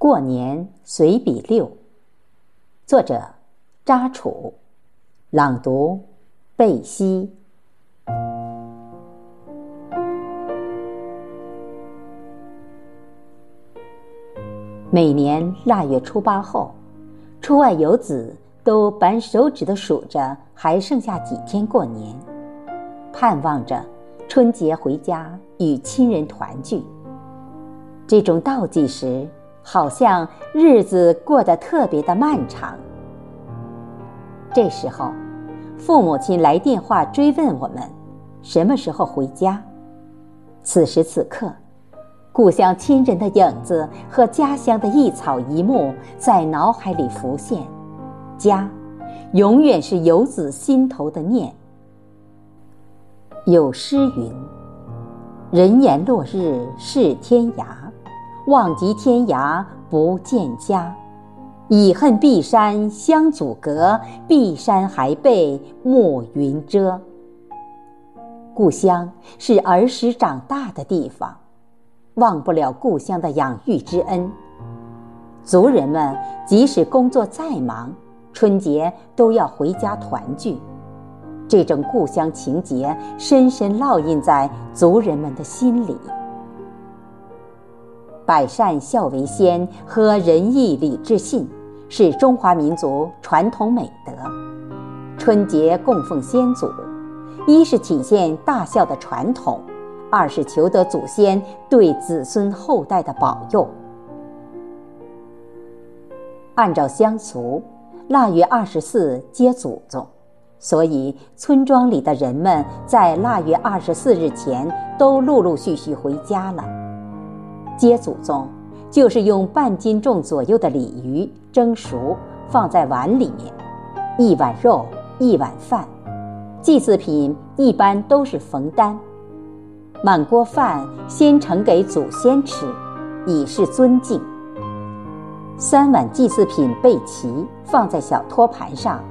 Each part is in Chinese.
过年随笔六，作者扎楚，朗读贝西。每年腊月初八后，出外游子都扳手指的数着还剩下几天过年，盼望着春节回家与亲人团聚。这种倒计时。好像日子过得特别的漫长。这时候，父母亲来电话追问我们什么时候回家。此时此刻，故乡亲人的影子和家乡的一草一木在脑海里浮现。家，永远是游子心头的念。有诗云：“人言落日是天涯。”望极天涯不见家，已恨碧山相阻隔，碧山还被暮云遮。故乡是儿时长大的地方，忘不了故乡的养育之恩。族人们即使工作再忙，春节都要回家团聚，这种故乡情结深深烙印在族人们的心里。百善孝为先和仁义礼智信，是中华民族传统美德。春节供奉先祖，一是体现大孝的传统，二是求得祖先对子孙后代的保佑。按照乡俗，腊月二十四接祖宗，所以村庄里的人们在腊月二十四日前都陆陆续续回家了。接祖宗，就是用半斤重左右的鲤鱼蒸熟，放在碗里面，一碗肉，一碗饭。祭祀品一般都是冯丹，满锅饭先盛给祖先吃，以示尊敬。三碗祭祀品备齐，放在小托盘上，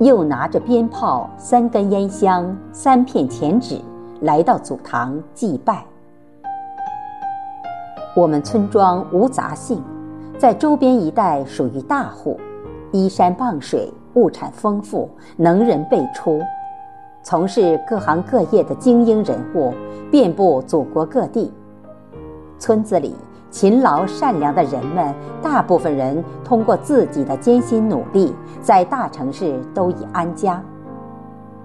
又拿着鞭炮、三根烟香、三片钱纸，来到祖堂祭拜。我们村庄无杂姓，在周边一带属于大户，依山傍水，物产丰富，能人辈出，从事各行各业的精英人物遍布祖国各地。村子里勤劳善良的人们，大部分人通过自己的艰辛努力，在大城市都已安家。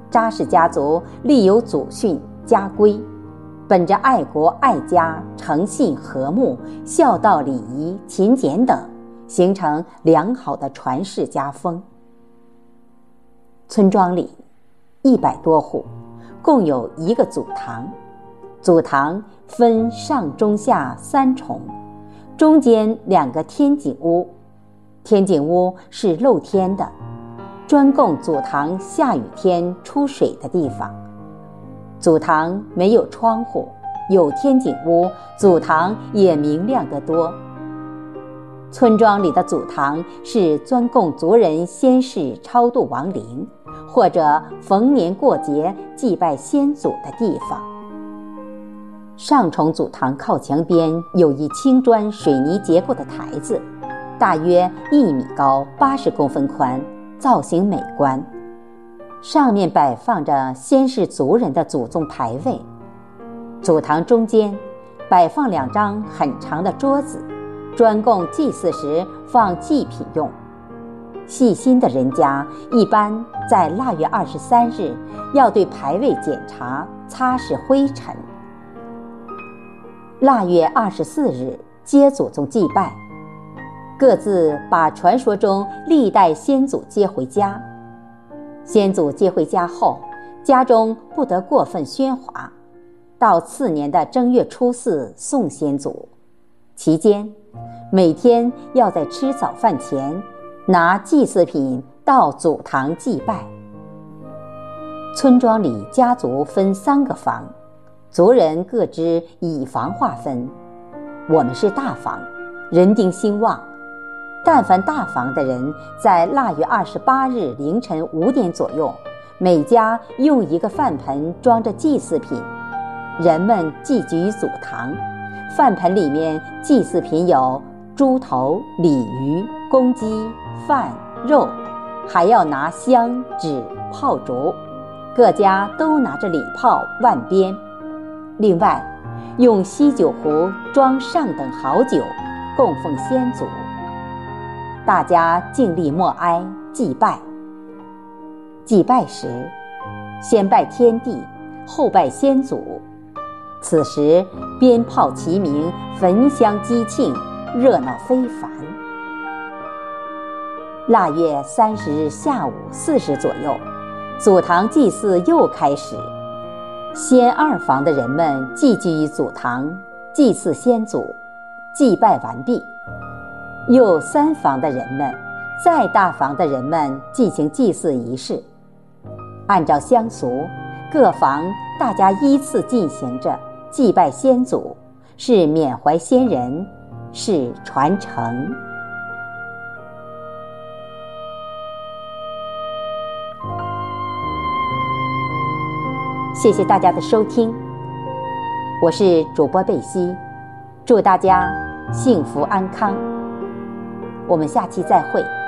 扎氏家族立有祖训家规。本着爱国爱家、诚信和睦、孝道礼仪、勤俭等，形成良好的传世家风。村庄里一百多户，共有一个祖堂。祖堂分上中下三重，中间两个天井屋，天井屋是露天的，专供祖堂下雨天出水的地方。祖堂没有窗户，有天井屋，祖堂也明亮得多。村庄里的祖堂是专供族人先世超度亡灵，或者逢年过节祭拜先祖的地方。上重祖堂靠墙边有一青砖水泥结构的台子，大约一米高，八十公分宽，造型美观。上面摆放着先世族人的祖宗牌位，祖堂中间摆放两张很长的桌子，专供祭祀时放祭品用。细心的人家一般在腊月二十三日要对牌位检查、擦拭灰尘。腊月二十四日接祖宗祭拜，各自把传说中历代先祖接回家。先祖接回家后，家中不得过分喧哗。到次年的正月初四送先祖，期间每天要在吃早饭前拿祭祀品到祖堂祭拜。村庄里家族分三个房，族人各支以房划分。我们是大房，人丁兴旺。但凡大房的人，在腊月二十八日凌晨五点左右，每家用一个饭盆装着祭祀品，人们祭举祖堂。饭盆里面祭祀品有猪头、鲤鱼、公鸡、饭、肉，还要拿香、纸、炮竹，各家都拿着礼炮、万鞭。另外，用锡酒壶装上等好酒，供奉先祖。大家静立默哀，祭拜。祭拜时，先拜天地，后拜先祖。此时，鞭炮齐鸣，焚香击磬，热闹非凡。腊月三十日下午四时左右，祖堂祭祀又开始。先二房的人们聚集于祖堂，祭祀先祖，祭拜完毕。右三房的人们，再大房的人们进行祭祀仪式。按照乡俗，各房大家依次进行着祭拜先祖，是缅怀先人，是传承。谢谢大家的收听，我是主播贝西，祝大家幸福安康。我们下期再会。